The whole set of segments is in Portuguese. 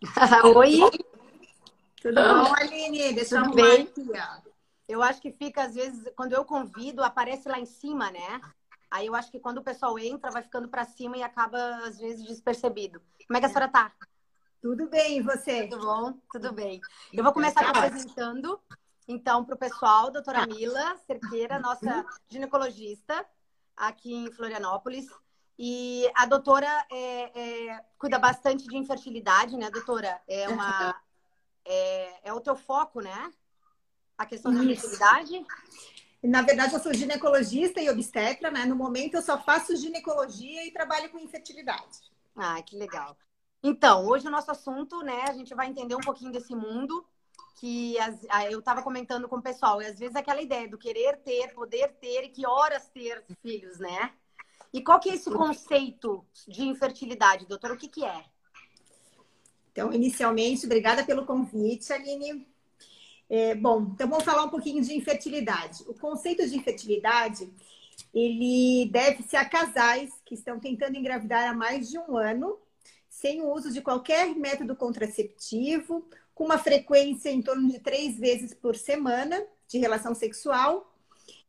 Oi? Tudo bom, Aline? Deixa Tudo eu bem? aqui, ó. Eu acho que fica, às vezes, quando eu convido, aparece lá em cima, né? Aí eu acho que quando o pessoal entra, vai ficando para cima e acaba, às vezes, despercebido. Como é que a senhora tá? Tudo bem, e você? Tudo bom? Tudo bem. Eu vou começar Tá te apresentando, então, para o pessoal, doutora Mila Cerqueira, nossa ginecologista aqui em Florianópolis. E a doutora é, é, cuida bastante de infertilidade, né, doutora? É, uma, é, é o teu foco, né? A questão da infertilidade. Na verdade, eu sou ginecologista e obstetra, né? No momento, eu só faço ginecologia e trabalho com infertilidade. Ah, que legal. Então, hoje o nosso assunto, né, a gente vai entender um pouquinho desse mundo que as- eu estava comentando com o pessoal, e às vezes aquela ideia do querer ter, poder ter e que horas ter filhos, né? E qual que é esse conceito de infertilidade, doutor? O que que é? Então, inicialmente, obrigada pelo convite, Aline. É, bom, então vamos falar um pouquinho de infertilidade. O conceito de infertilidade, ele deve-se a casais que estão tentando engravidar há mais de um ano, sem o uso de qualquer método contraceptivo, com uma frequência em torno de três vezes por semana de relação sexual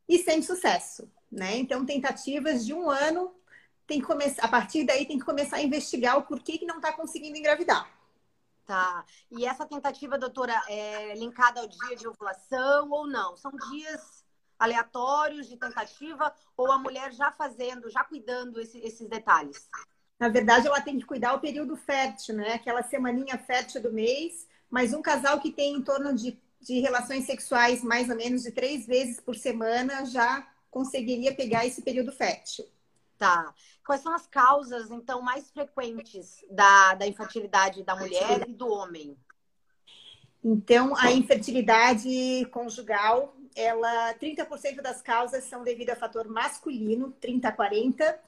e sem sucesso, né? Então, tentativas de um ano, tem que começar, a partir daí tem que começar a investigar o porquê que não está conseguindo engravidar. Tá. E essa tentativa, doutora, é linkada ao dia de ovulação ou não? São dias aleatórios de tentativa ou a mulher já fazendo, já cuidando esse- esses detalhes? Na verdade, ela tem que cuidar o período fértil, né? Aquela semaninha fértil do mês. Mas um casal que tem em torno de, de relações sexuais mais ou menos de três vezes por semana já conseguiria pegar esse período fértil. Tá. Quais são as causas, então, mais frequentes da, da infertilidade da mulher e do homem? Então, a infertilidade conjugal, ela 30% das causas são devido a fator masculino, 30 a 40.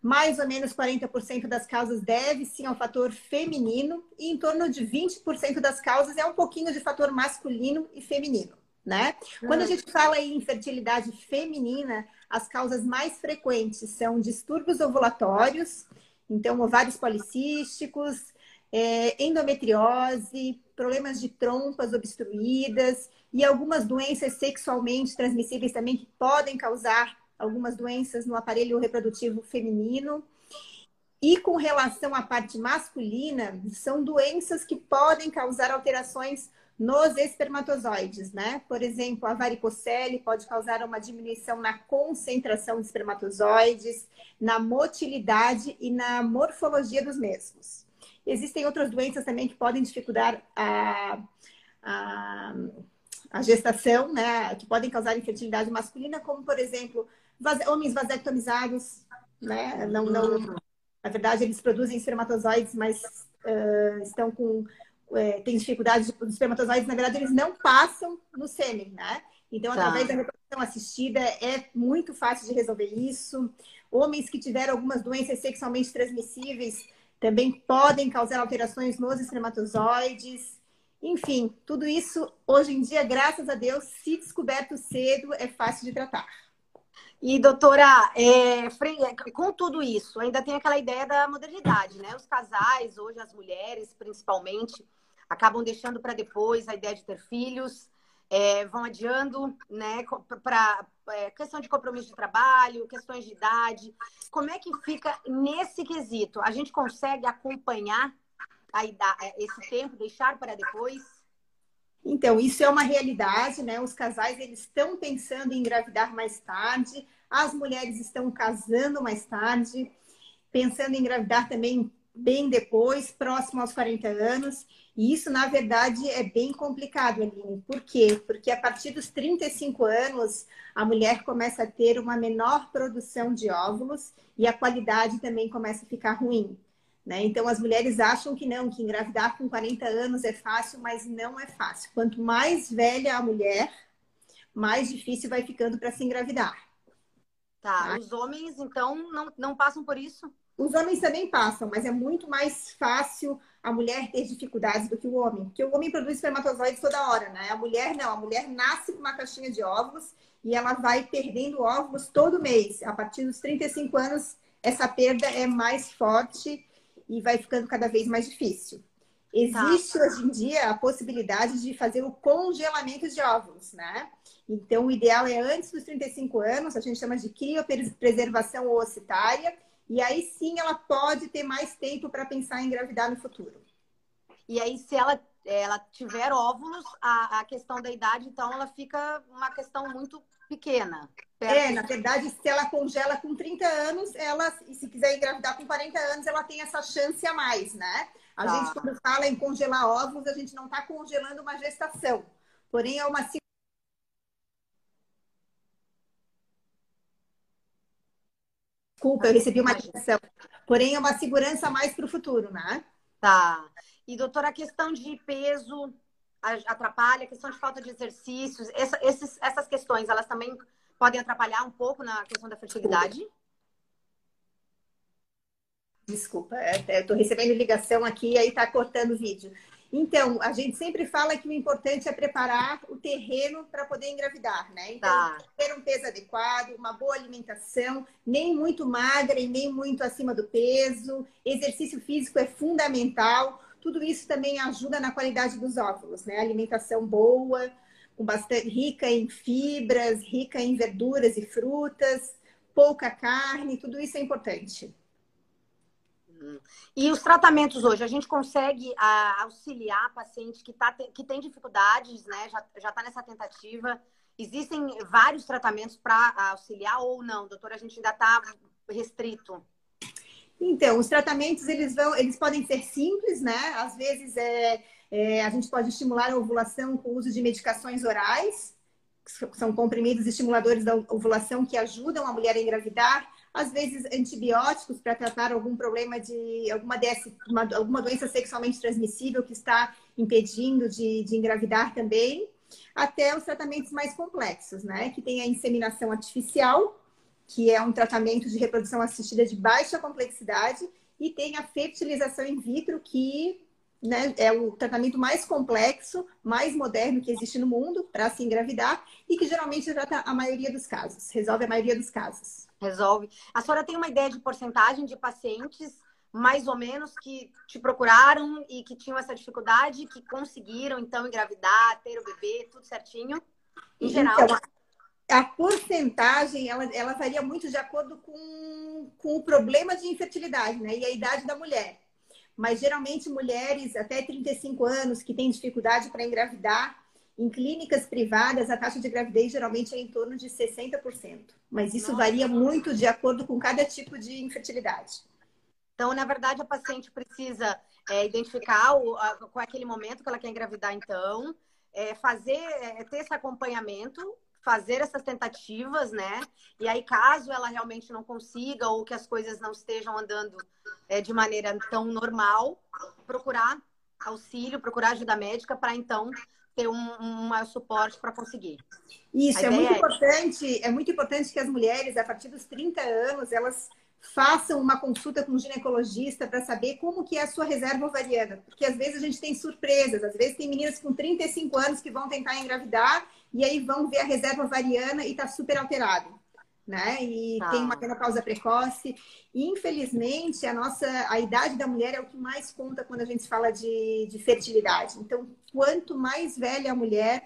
Mais ou menos 40% das causas deve sim ao fator feminino e em torno de 20% das causas é um pouquinho de fator masculino e feminino, né? Quando a gente fala em infertilidade feminina, as causas mais frequentes são distúrbios ovulatórios, então ovários policísticos, é, endometriose, problemas de trompas obstruídas e algumas doenças sexualmente transmissíveis também que podem causar algumas doenças no aparelho reprodutivo feminino. E com relação à parte masculina, são doenças que podem causar alterações nos espermatozoides, né? Por exemplo, a varicocele pode causar uma diminuição na concentração de espermatozoides, na motilidade e na morfologia dos mesmos. Existem outras doenças também que podem dificultar a, a, a gestação, né? Que podem causar infertilidade masculina, como, por exemplo, homens vasectomizados, né? Não, não, na verdade, eles produzem espermatozoides, mas ah, estão com é, tem dificuldade de os espermatozoides, na verdade, eles não passam no sêmen, né? Então, Tá. através da reprodução assistida, é muito fácil de resolver isso. Homens que tiveram algumas doenças sexualmente transmissíveis também podem causar alterações nos espermatozoides. Enfim, tudo isso, hoje em dia, graças a Deus, se descoberto cedo, é fácil de tratar. E, doutora, é, fre- com tudo isso, ainda tem aquela ideia da modernidade, né? Os casais, hoje as mulheres, principalmente, acabam deixando para depois a ideia de ter filhos, é, vão adiando, né? Para questão de compromisso de trabalho, questões de idade. Como é que fica nesse quesito? A gente consegue acompanhar a ida- esse tempo, deixar para depois? Então, isso é uma realidade, né? Os casais eles estão pensando em engravidar mais tarde, as mulheres estão casando mais tarde, pensando em engravidar também bem depois, próximo aos 40 anos. E isso, na verdade, é bem complicado, Aline. Por quê? Porque a partir dos 35 anos, a mulher começa a ter uma menor produção de óvulos e a qualidade também começa a ficar ruim. Né? Então, as mulheres acham que não, que engravidar com 40 anos é fácil, mas não é fácil. Quanto mais velha a mulher, mais difícil vai ficando para se engravidar. Tá. Os homens, então, não, não passam por isso? Os homens também passam, mas é muito mais fácil a mulher ter dificuldades do que o homem. Porque o homem produz espermatozoides toda hora, né? A mulher não. A mulher nasce com uma caixinha de óvulos e ela vai perdendo óvulos todo mês. A partir dos 35 anos, essa perda é mais forte e vai ficando cada vez mais difícil. Existe tá. hoje em dia a possibilidade de fazer o congelamento de óvulos, né? Então, o ideal é antes dos 35 anos, a gente chama de criopreservação oossitária, e aí sim ela pode ter mais tempo para pensar em engravidar no futuro. E aí, se ela, ela tiver óvulos, a, a questão da idade, então, ela fica uma questão muito pequena. É, na verdade, se ela congela com 30 anos, ela, e se quiser engravidar com 40 anos, ela tem essa chance a mais, né? A tá. gente, quando fala em congelar óvulos, a gente não está congelando uma gestação. Porém, é uma Desculpa, eu recebi uma ligação. Porém, é uma segurança mais para o futuro, né? Tá. E, doutora, a questão de peso atrapalha, a questão de falta de exercícios, essa, esses, essas questões, elas também podem atrapalhar um pouco na questão da fertilidade? Desculpa, é, eu estou recebendo ligação aqui e aí está cortando o vídeo. Então, a gente sempre fala que o importante é preparar o terreno para poder engravidar, né? Então, tá. ter um peso adequado, uma boa alimentação, nem muito magra e nem muito acima do peso. Exercício físico é fundamental. Tudo isso também ajuda na qualidade dos óvulos, né? Alimentação boa, com bastante rica em fibras, rica em verduras e frutas, pouca carne, tudo isso é importante. E os tratamentos hoje, a gente consegue a, auxiliar a paciente que, tá, que tem dificuldades, né? Já está nessa tentativa. Existem vários tratamentos para auxiliar ou não, doutora? A gente ainda está restrito. Então, os tratamentos eles vão, eles podem ser simples, né? Às vezes é, é, a gente pode estimular a ovulação com o uso de medicações orais, que são comprimidos estimuladores da ovulação que ajudam a mulher a engravidar às vezes antibióticos para tratar algum problema de alguma, DS, uma, alguma doença sexualmente transmissível que está impedindo de, de engravidar também, até os tratamentos mais complexos, né? Que tem a inseminação artificial, que é um tratamento de reprodução assistida de baixa complexidade, e tem a fertilização in vitro, que né, é o tratamento mais complexo, mais moderno que existe no mundo para se engravidar e que geralmente trata a maioria dos casos, resolve a maioria dos casos. Resolve. A senhora tem uma ideia de porcentagem de pacientes, mais ou menos, que te procuraram e que tinham essa dificuldade, que conseguiram, então, engravidar, ter o bebê, tudo certinho? Em geral. Então, a porcentagem, ela, ela varia muito de acordo com, com o problema de infertilidade, né? E a idade da mulher. Mas, geralmente, mulheres até 35 anos que têm dificuldade para engravidar, em clínicas privadas, a taxa de gravidez geralmente é em torno de 60%. Mas isso Nossa. varia muito de acordo com cada tipo de infertilidade. Então, na verdade, a paciente precisa é, identificar o, a, qual é aquele momento que ela quer engravidar, então, é, fazer, é, ter esse acompanhamento, fazer essas tentativas, né? E aí, caso ela realmente não consiga ou que as coisas não estejam andando é, de maneira tão normal, procurar auxílio, procurar ajuda médica para então ter um, um maior suporte para conseguir. Isso, é muito é... importante, é muito importante que as mulheres, a partir dos 30 anos, elas façam uma consulta com um ginecologista para saber como que é a sua reserva ovariana. Porque às vezes a gente tem surpresas, às vezes tem meninas com 35 anos que vão tentar engravidar e aí vão ver a reserva ovariana e está super alterado né? E ah. tem uma menopausa precoce. infelizmente, a nossa a idade da mulher é o que mais conta quando a gente fala de, de fertilidade. Então, quanto mais velha a mulher,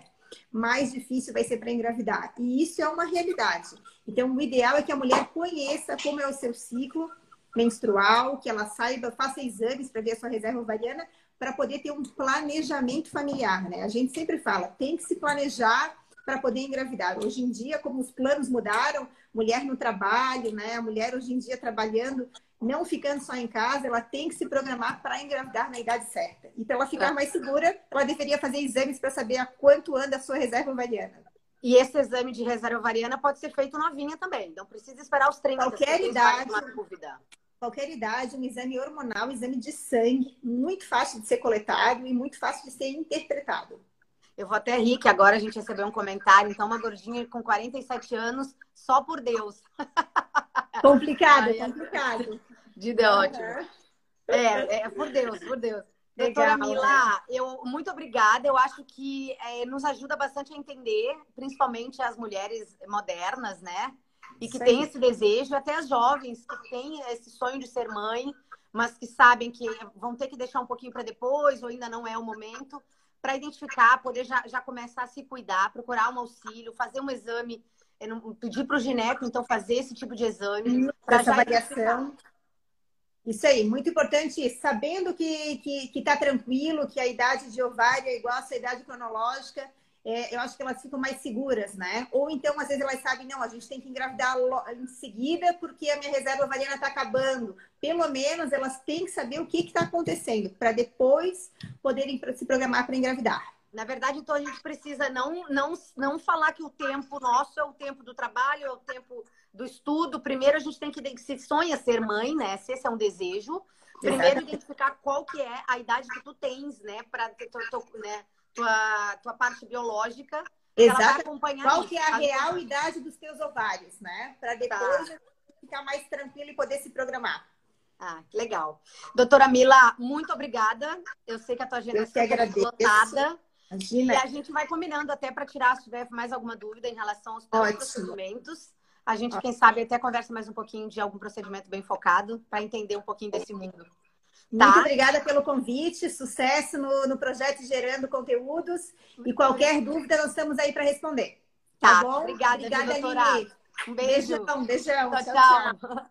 mais difícil vai ser para engravidar. E isso é uma realidade. Então, o ideal é que a mulher conheça como é o seu ciclo menstrual, que ela saiba, faça exames para ver a sua reserva ovariana, para poder ter um planejamento familiar, né? A gente sempre fala, tem que se planejar para poder engravidar. Hoje em dia, como os planos mudaram, mulher no trabalho, né? A mulher hoje em dia trabalhando, não ficando só em casa, ela tem que se programar para engravidar na idade certa. E para ela ficar mais segura, ela deveria fazer exames para saber a quanto anda a sua reserva ovariana. E esse exame de reserva ovariana pode ser feito novinha também. Não precisa esperar os 30. Qualquer idade. Qualquer idade, um exame hormonal, um exame de sangue, muito fácil de ser coletado e muito fácil de ser interpretado. Eu vou até rir que agora a gente recebeu um comentário. Então, uma gordinha com 47 anos, só por Deus. Complicado, Ai, complicado. Dida, uhum. ótimo. É, é, por Deus, por Deus. Doutora Mila, eu, muito obrigada. Eu acho que é, nos ajuda bastante a entender, principalmente as mulheres modernas, né? E que têm esse desejo, até as jovens que têm esse sonho de ser mãe, mas que sabem que vão ter que deixar um pouquinho para depois ou ainda não é o momento, para identificar, poder já, já começar a se cuidar, procurar um auxílio, fazer um exame, pedir para o gineco, então, fazer esse tipo de exame. Para essa avaliação. Isso aí, muito importante, sabendo que está que, que tá tranquilo, que a idade de ovário é igual à sua idade cronológica, é, eu acho que elas ficam mais seguras, né? Ou então, às vezes, elas sabem, não, a gente tem que engravidar em seguida porque a minha reserva ovariana está acabando. Pelo menos elas têm que saber o que está acontecendo, para depois poderem se programar para engravidar. Na verdade, então, a gente precisa não, não, não falar que o tempo nosso é o tempo do trabalho, é o tempo do estudo. Primeiro, a gente tem que, se sonha ser mãe, né? Se esse é um desejo, primeiro identificar qual que é a idade que tu tens, né? Para né? Tua, tua parte biológica. Exato. Qual que é a real idade dos teus ovários, né? Para depois tá. ficar mais tranquilo e poder se programar. Ah, que legal. Doutora Mila, muito obrigada. Eu sei que a tua agenda é lotada. Imagina. E a gente vai combinando até para tirar, se tiver mais alguma dúvida em relação aos procedimentos. A gente, quem sabe, até conversa mais um pouquinho de algum procedimento bem focado para entender um pouquinho desse mundo. Tá? Muito obrigada pelo convite, sucesso no, no projeto Gerando Conteúdos. Muito e qualquer dúvida, nós estamos aí para responder. Tá, tá bom? Obrigada, obrigada, Aline. Um beijo. Beijão, beijão. tchau. tchau. tchau.